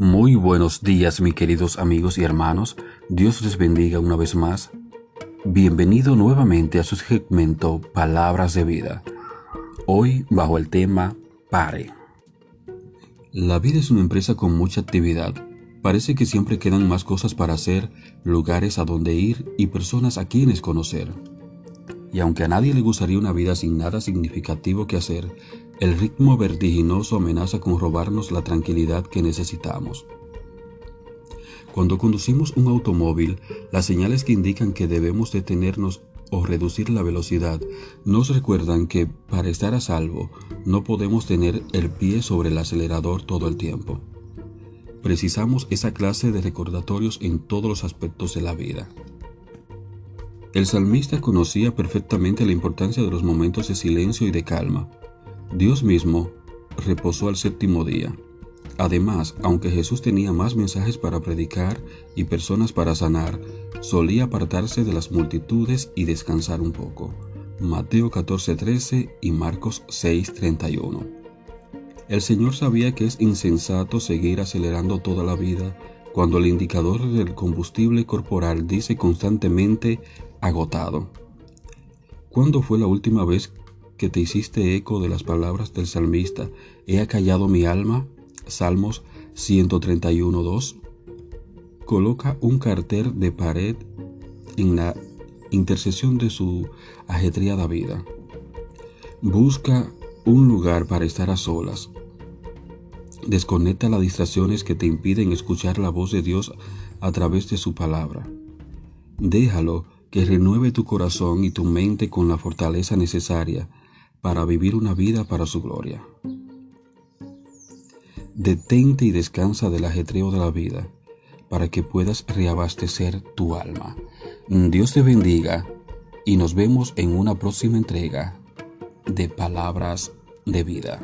Muy buenos días, mis queridos amigos y hermanos. Dios les bendiga una vez más. Bienvenido nuevamente a su segmento Palabras de Vida. Hoy bajo el tema Pare. La vida es una empresa con mucha actividad. Parece que siempre quedan más cosas para hacer, lugares a donde ir y personas a quienes conocer. Y aunque a nadie le gustaría una vida sin nada significativo que hacer, el ritmo vertiginoso amenaza con robarnos la tranquilidad que necesitamos. Cuando conducimos un automóvil, las señales que indican que debemos detenernos o reducir la velocidad nos recuerdan que para estar a salvo no podemos tener el pie sobre el acelerador todo el tiempo. Precisamos esa clase de recordatorios en todos los aspectos de la vida. El salmista conocía perfectamente la importancia de los momentos de silencio y de calma, Dios mismo reposó al séptimo día. Además, aunque Jesús tenía más mensajes para predicar y personas para sanar, solía apartarse de las multitudes y descansar un poco. Mateo 14:13 y Marcos 6:31. El Señor sabía que es insensato seguir acelerando toda la vida cuando el indicador del combustible corporal dice constantemente agotado. ¿Cuándo fue la última vez que te hiciste eco de las palabras del salmista, he acallado mi alma, Salmos 131.2, coloca un cartel de pared en la intercesión de su ajetreada vida. Busca un lugar para estar a solas. Desconecta las distracciones que te impiden escuchar la voz de Dios a través de su palabra. Déjalo que renueve tu corazón y tu mente con la fortaleza necesaria para vivir una vida para su gloria. Detente y descansa del ajetreo de la vida para que puedas reabastecer tu alma. Dios te bendiga y nos vemos en una próxima entrega de palabras de vida.